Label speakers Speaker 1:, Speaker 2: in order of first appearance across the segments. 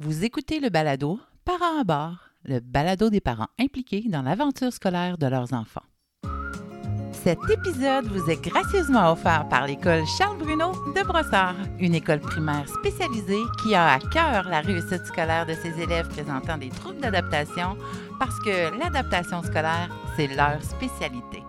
Speaker 1: Vous écoutez le balado Parents à bord, le balado des parents impliqués dans l'aventure scolaire de leurs enfants. Cet épisode vous est gracieusement offert par l'école Charles Bruno de Brossard, une école primaire spécialisée qui a à cœur la réussite scolaire de ses élèves présentant des troubles d'adaptation parce que l'adaptation scolaire, c'est leur spécialité.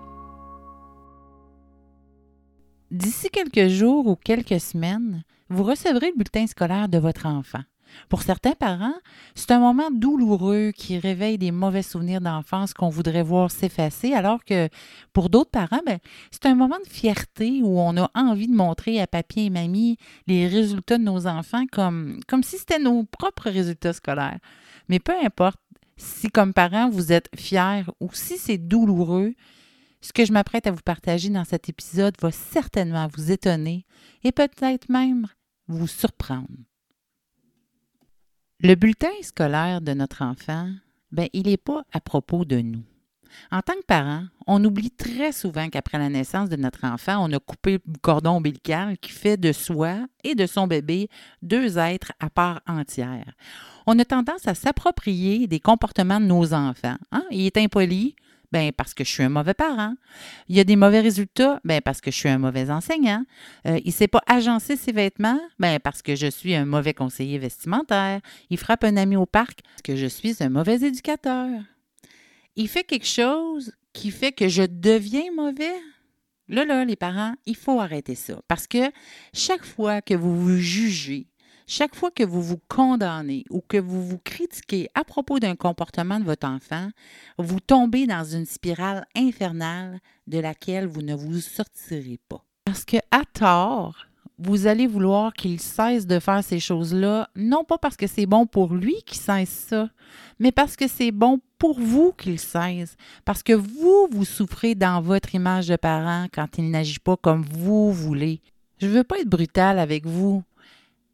Speaker 1: D'ici quelques jours ou quelques semaines, vous recevrez le bulletin scolaire de votre enfant. Pour certains parents, c'est un moment douloureux qui réveille des mauvais souvenirs d'enfance qu'on voudrait voir s'effacer, alors que pour d'autres parents, ben, c'est un moment de fierté où on a envie de montrer à papier et mamie les résultats de nos enfants comme, comme si c'était nos propres résultats scolaires. Mais peu importe si comme parent vous êtes fiers ou si c'est douloureux, ce que je m'apprête à vous partager dans cet épisode va certainement vous étonner et peut-être même vous surprendre. Le bulletin scolaire de notre enfant, ben, il n'est pas à propos de nous. En tant que parent, on oublie très souvent qu'après la naissance de notre enfant, on a coupé le cordon ombilical qui fait de soi et de son bébé deux êtres à part entière. On a tendance à s'approprier des comportements de nos enfants. Hein? Il est impoli, ben parce que je suis un mauvais parent. Il y a des mauvais résultats, ben parce que je suis un mauvais enseignant. Euh, il ne sait pas agencer ses vêtements, ben parce que je suis un mauvais conseiller vestimentaire. Il frappe un ami au parc, parce que je suis un mauvais éducateur. Il fait quelque chose qui fait que je deviens mauvais? Là, là, les parents, il faut arrêter ça. Parce que chaque fois que vous vous jugez, chaque fois que vous vous condamnez ou que vous vous critiquez à propos d'un comportement de votre enfant, vous tombez dans une spirale infernale de laquelle vous ne vous sortirez pas. Parce que à tort, vous allez vouloir qu'il cesse de faire ces choses-là, non pas parce que c'est bon pour lui qu'il cesse ça, mais parce que c'est bon pour vous qu'il cesse, parce que vous, vous souffrez dans votre image de parent quand il n'agit pas comme vous voulez. Je ne veux pas être brutal avec vous,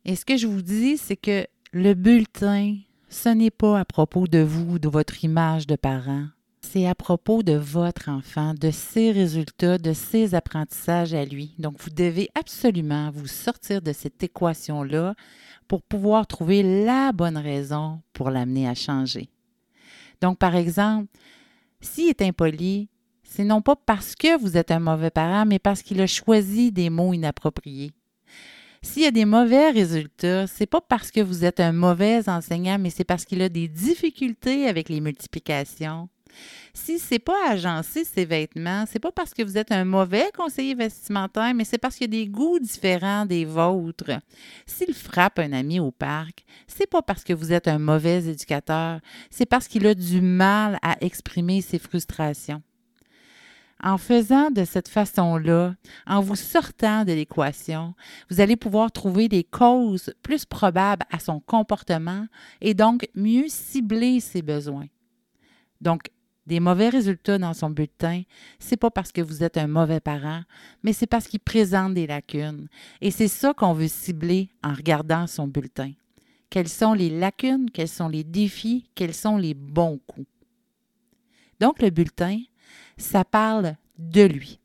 Speaker 1: et ce que je vous dis, c'est que le bulletin, ce n'est pas à propos de vous, de votre image de parent. C'est à propos de votre enfant, de ses résultats, de ses apprentissages à lui. Donc, vous devez absolument vous sortir de cette équation-là pour pouvoir trouver la bonne raison pour l'amener à changer. Donc, par exemple, s'il est impoli, c'est non pas parce que vous êtes un mauvais parent, mais parce qu'il a choisi des mots inappropriés. S'il y a des mauvais résultats, c'est pas parce que vous êtes un mauvais enseignant, mais c'est parce qu'il a des difficultés avec les multiplications. Si c'est pas agencer ses vêtements, c'est pas parce que vous êtes un mauvais conseiller vestimentaire, mais c'est parce qu'il y a des goûts différents des vôtres. S'il frappe un ami au parc, c'est pas parce que vous êtes un mauvais éducateur, c'est parce qu'il a du mal à exprimer ses frustrations. En faisant de cette façon-là, en vous sortant de l'équation, vous allez pouvoir trouver des causes plus probables à son comportement et donc mieux cibler ses besoins. Donc, des mauvais résultats dans son bulletin, c'est pas parce que vous êtes un mauvais parent, mais c'est parce qu'il présente des lacunes. Et c'est ça qu'on veut cibler en regardant son bulletin. Quelles sont les lacunes, quels sont les défis, quels sont les bons coups. Donc, le bulletin, ça parle de lui.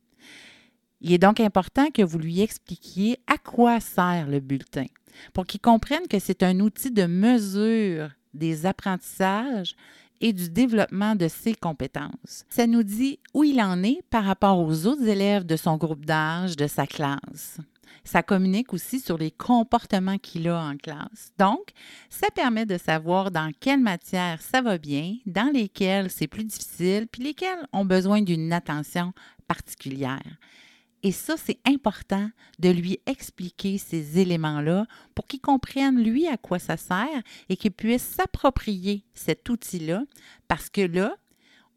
Speaker 1: Il est donc important que vous lui expliquiez à quoi sert le bulletin pour qu'il comprenne que c'est un outil de mesure des apprentissages et du développement de ses compétences. Ça nous dit où il en est par rapport aux autres élèves de son groupe d'âge, de sa classe. Ça communique aussi sur les comportements qu'il a en classe. Donc, ça permet de savoir dans quelle matière ça va bien, dans lesquelles c'est plus difficile, puis lesquelles ont besoin d'une attention particulière. Et ça, c'est important de lui expliquer ces éléments-là pour qu'il comprenne, lui, à quoi ça sert et qu'il puisse s'approprier cet outil-là, parce que là,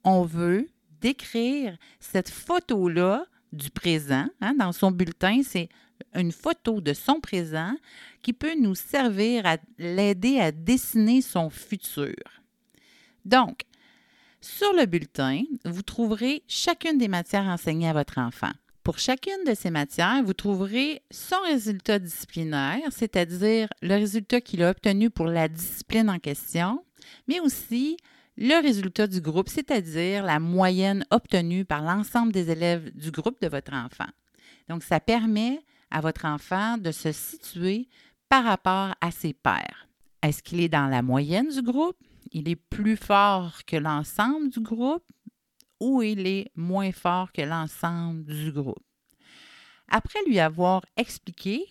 Speaker 1: on veut décrire cette photo-là du présent. Hein, dans son bulletin, c'est une photo de son présent qui peut nous servir à l'aider à dessiner son futur. Donc, sur le bulletin, vous trouverez chacune des matières enseignées à votre enfant. Pour chacune de ces matières, vous trouverez son résultat disciplinaire, c'est-à-dire le résultat qu'il a obtenu pour la discipline en question, mais aussi le résultat du groupe, c'est-à-dire la moyenne obtenue par l'ensemble des élèves du groupe de votre enfant. Donc, ça permet à votre enfant de se situer par rapport à ses pairs. Est-ce qu'il est dans la moyenne du groupe? Il est plus fort que l'ensemble du groupe ou il est moins fort que l'ensemble du groupe? Après lui avoir expliqué,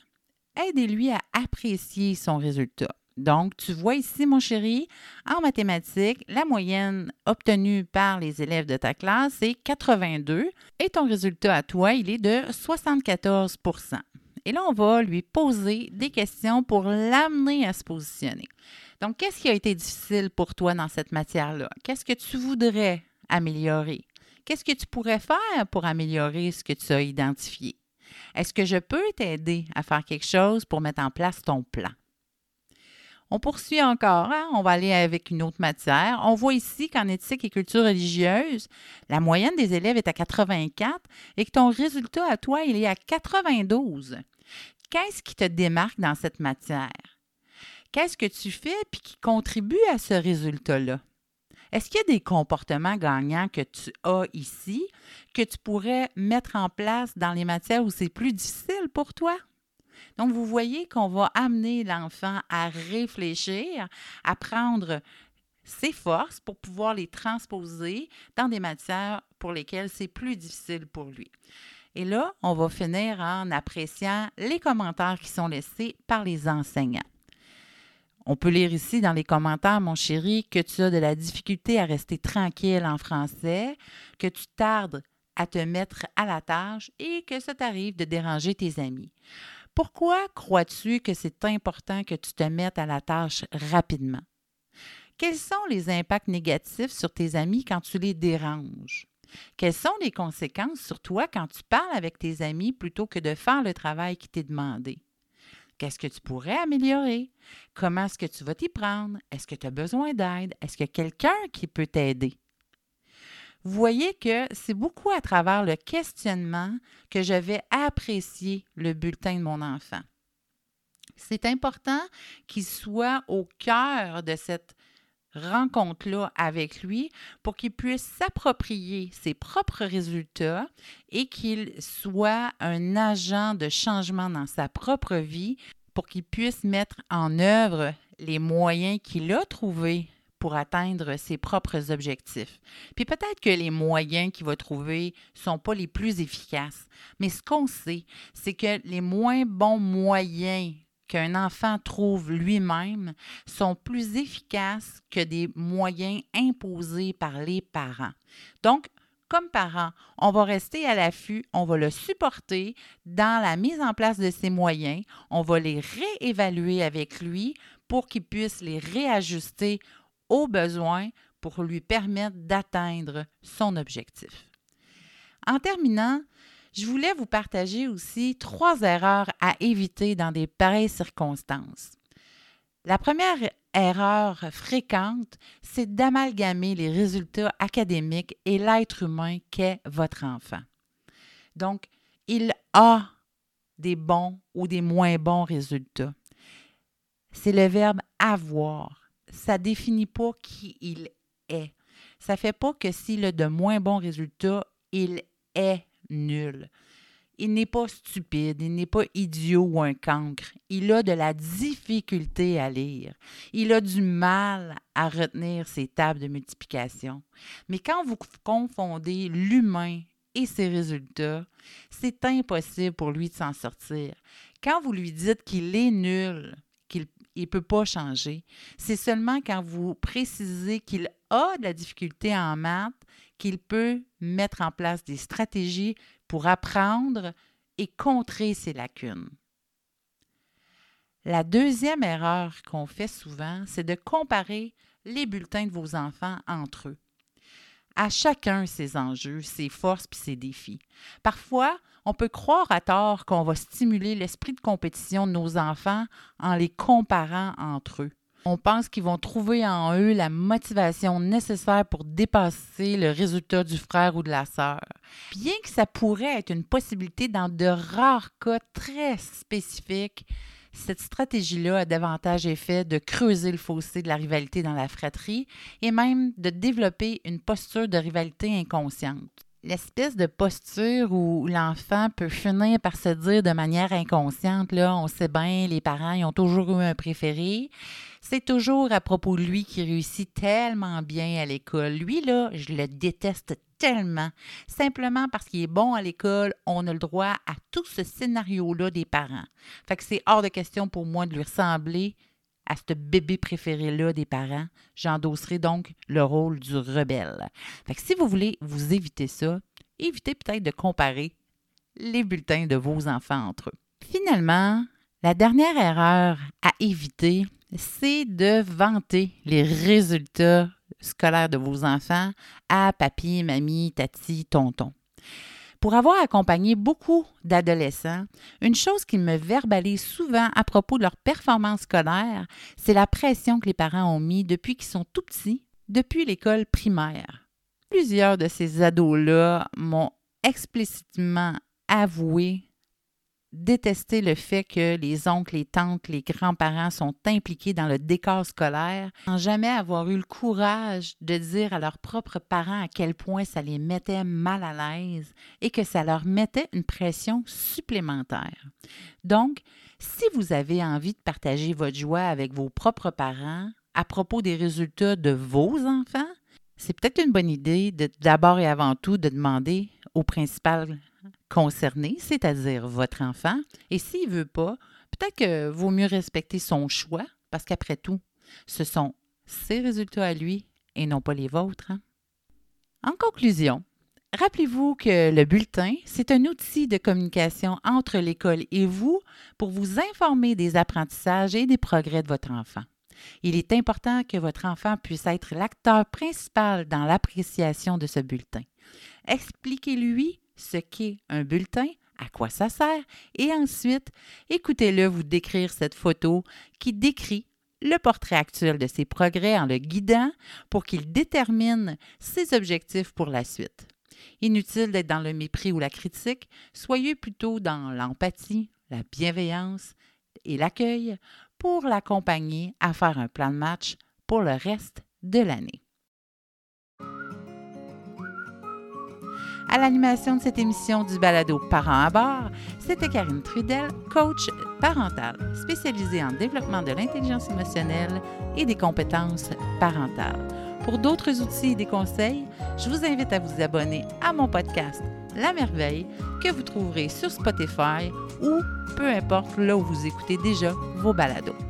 Speaker 1: aidez-lui à apprécier son résultat. Donc, tu vois ici, mon chéri, en mathématiques, la moyenne obtenue par les élèves de ta classe est 82 et ton résultat à toi, il est de 74% Et là, on va lui poser des questions pour l'amener à se positionner. Donc, qu'est-ce qui a été difficile pour toi dans cette matière-là? Qu'est-ce que tu voudrais améliorer? Qu'est-ce que tu pourrais faire pour améliorer ce que tu as identifié? Est-ce que je peux t'aider à faire quelque chose pour mettre en place ton plan? On poursuit encore, hein? on va aller avec une autre matière. On voit ici qu'en éthique et culture religieuse, la moyenne des élèves est à 84 et que ton résultat à toi, il est à 92. Qu'est-ce qui te démarque dans cette matière? Qu'est-ce que tu fais puis qui contribue à ce résultat-là? Est-ce qu'il y a des comportements gagnants que tu as ici que tu pourrais mettre en place dans les matières où c'est plus difficile pour toi? Donc, vous voyez qu'on va amener l'enfant à réfléchir, à prendre ses forces pour pouvoir les transposer dans des matières pour lesquelles c'est plus difficile pour lui. Et là, on va finir en appréciant les commentaires qui sont laissés par les enseignants. On peut lire ici dans les commentaires, mon chéri, que tu as de la difficulté à rester tranquille en français, que tu tardes à te mettre à la tâche et que ça t'arrive de déranger tes amis. Pourquoi crois-tu que c'est important que tu te mettes à la tâche rapidement? Quels sont les impacts négatifs sur tes amis quand tu les déranges? Quelles sont les conséquences sur toi quand tu parles avec tes amis plutôt que de faire le travail qui t'est demandé? Qu'est-ce que tu pourrais améliorer? Comment est-ce que tu vas t'y prendre? Est-ce que tu as besoin d'aide? Est-ce qu'il y a quelqu'un qui peut t'aider? Voyez que c'est beaucoup à travers le questionnement que je vais apprécier le bulletin de mon enfant. C'est important qu'il soit au cœur de cette rencontre-là avec lui pour qu'il puisse s'approprier ses propres résultats et qu'il soit un agent de changement dans sa propre vie pour qu'il puisse mettre en œuvre les moyens qu'il a trouvés pour atteindre ses propres objectifs. Puis peut-être que les moyens qu'il va trouver ne sont pas les plus efficaces, mais ce qu'on sait, c'est que les moins bons moyens qu'un enfant trouve lui-même sont plus efficaces que des moyens imposés par les parents. Donc, comme parents, on va rester à l'affût, on va le supporter dans la mise en place de ses moyens, on va les réévaluer avec lui pour qu'il puisse les réajuster au besoin pour lui permettre d'atteindre son objectif. En terminant, je voulais vous partager aussi trois erreurs à éviter dans des pareilles circonstances. La première erreur fréquente, c'est d'amalgamer les résultats académiques et l'être humain qu'est votre enfant. Donc, il a des bons ou des moins bons résultats. C'est le verbe avoir ça définit pas qui il est. Ça fait pas que s'il a de moins bons résultats, il est nul. Il n'est pas stupide, il n'est pas idiot ou un cancre. Il a de la difficulté à lire. Il a du mal à retenir ses tables de multiplication. Mais quand vous confondez l'humain et ses résultats, c'est impossible pour lui de s'en sortir. Quand vous lui dites qu'il est nul, il ne peut pas changer. C'est seulement quand vous précisez qu'il a de la difficulté en maths qu'il peut mettre en place des stratégies pour apprendre et contrer ses lacunes. La deuxième erreur qu'on fait souvent, c'est de comparer les bulletins de vos enfants entre eux à chacun ses enjeux, ses forces puis ses défis. Parfois, on peut croire à tort qu'on va stimuler l'esprit de compétition de nos enfants en les comparant entre eux. On pense qu'ils vont trouver en eux la motivation nécessaire pour dépasser le résultat du frère ou de la sœur. Bien que ça pourrait être une possibilité dans de rares cas très spécifiques, cette stratégie-là a davantage effet de creuser le fossé de la rivalité dans la fratrie et même de développer une posture de rivalité inconsciente. L'espèce de posture où l'enfant peut finir par se dire de manière inconsciente, là, on sait bien, les parents, ils ont toujours eu un préféré. C'est toujours à propos de lui qui réussit tellement bien à l'école. Lui, là, je le déteste tellement. Simplement parce qu'il est bon à l'école, on a le droit à tout ce scénario-là des parents. Fait que c'est hors de question pour moi de lui ressembler à ce bébé préféré-là des parents. J'endosserai donc le rôle du rebelle. Si vous voulez vous éviter ça, évitez peut-être de comparer les bulletins de vos enfants entre eux. Finalement, la dernière erreur à éviter, c'est de vanter les résultats scolaires de vos enfants à papy, mamie, tati, tonton. Pour avoir accompagné beaucoup d'adolescents, une chose qui me verbalise souvent à propos de leur performance scolaire, c'est la pression que les parents ont mis depuis qu'ils sont tout petits, depuis l'école primaire. Plusieurs de ces ados-là m'ont explicitement avoué détester le fait que les oncles, les tantes, les grands-parents sont impliqués dans le décor scolaire, sans jamais avoir eu le courage de dire à leurs propres parents à quel point ça les mettait mal à l'aise et que ça leur mettait une pression supplémentaire. Donc, si vous avez envie de partager votre joie avec vos propres parents à propos des résultats de vos enfants, c'est peut-être une bonne idée d'abord et avant tout de demander au principal concerné, c'est-à-dire votre enfant. Et s'il ne veut pas, peut-être que vaut mieux respecter son choix, parce qu'après tout, ce sont ses résultats à lui et non pas les vôtres. Hein. En conclusion, rappelez-vous que le bulletin, c'est un outil de communication entre l'école et vous pour vous informer des apprentissages et des progrès de votre enfant. Il est important que votre enfant puisse être l'acteur principal dans l'appréciation de ce bulletin. Expliquez-lui ce qu'est un bulletin, à quoi ça sert, et ensuite, écoutez-le vous décrire cette photo qui décrit le portrait actuel de ses progrès en le guidant pour qu'il détermine ses objectifs pour la suite. Inutile d'être dans le mépris ou la critique, soyez plutôt dans l'empathie, la bienveillance et l'accueil pour l'accompagner à faire un plan de match pour le reste de l'année. À l'animation de cette émission du balado Parents à bord, c'était Karine Trudel, coach parental spécialisée en développement de l'intelligence émotionnelle et des compétences parentales. Pour d'autres outils et des conseils, je vous invite à vous abonner à mon podcast La Merveille que vous trouverez sur Spotify ou peu importe là où vous écoutez déjà vos balados.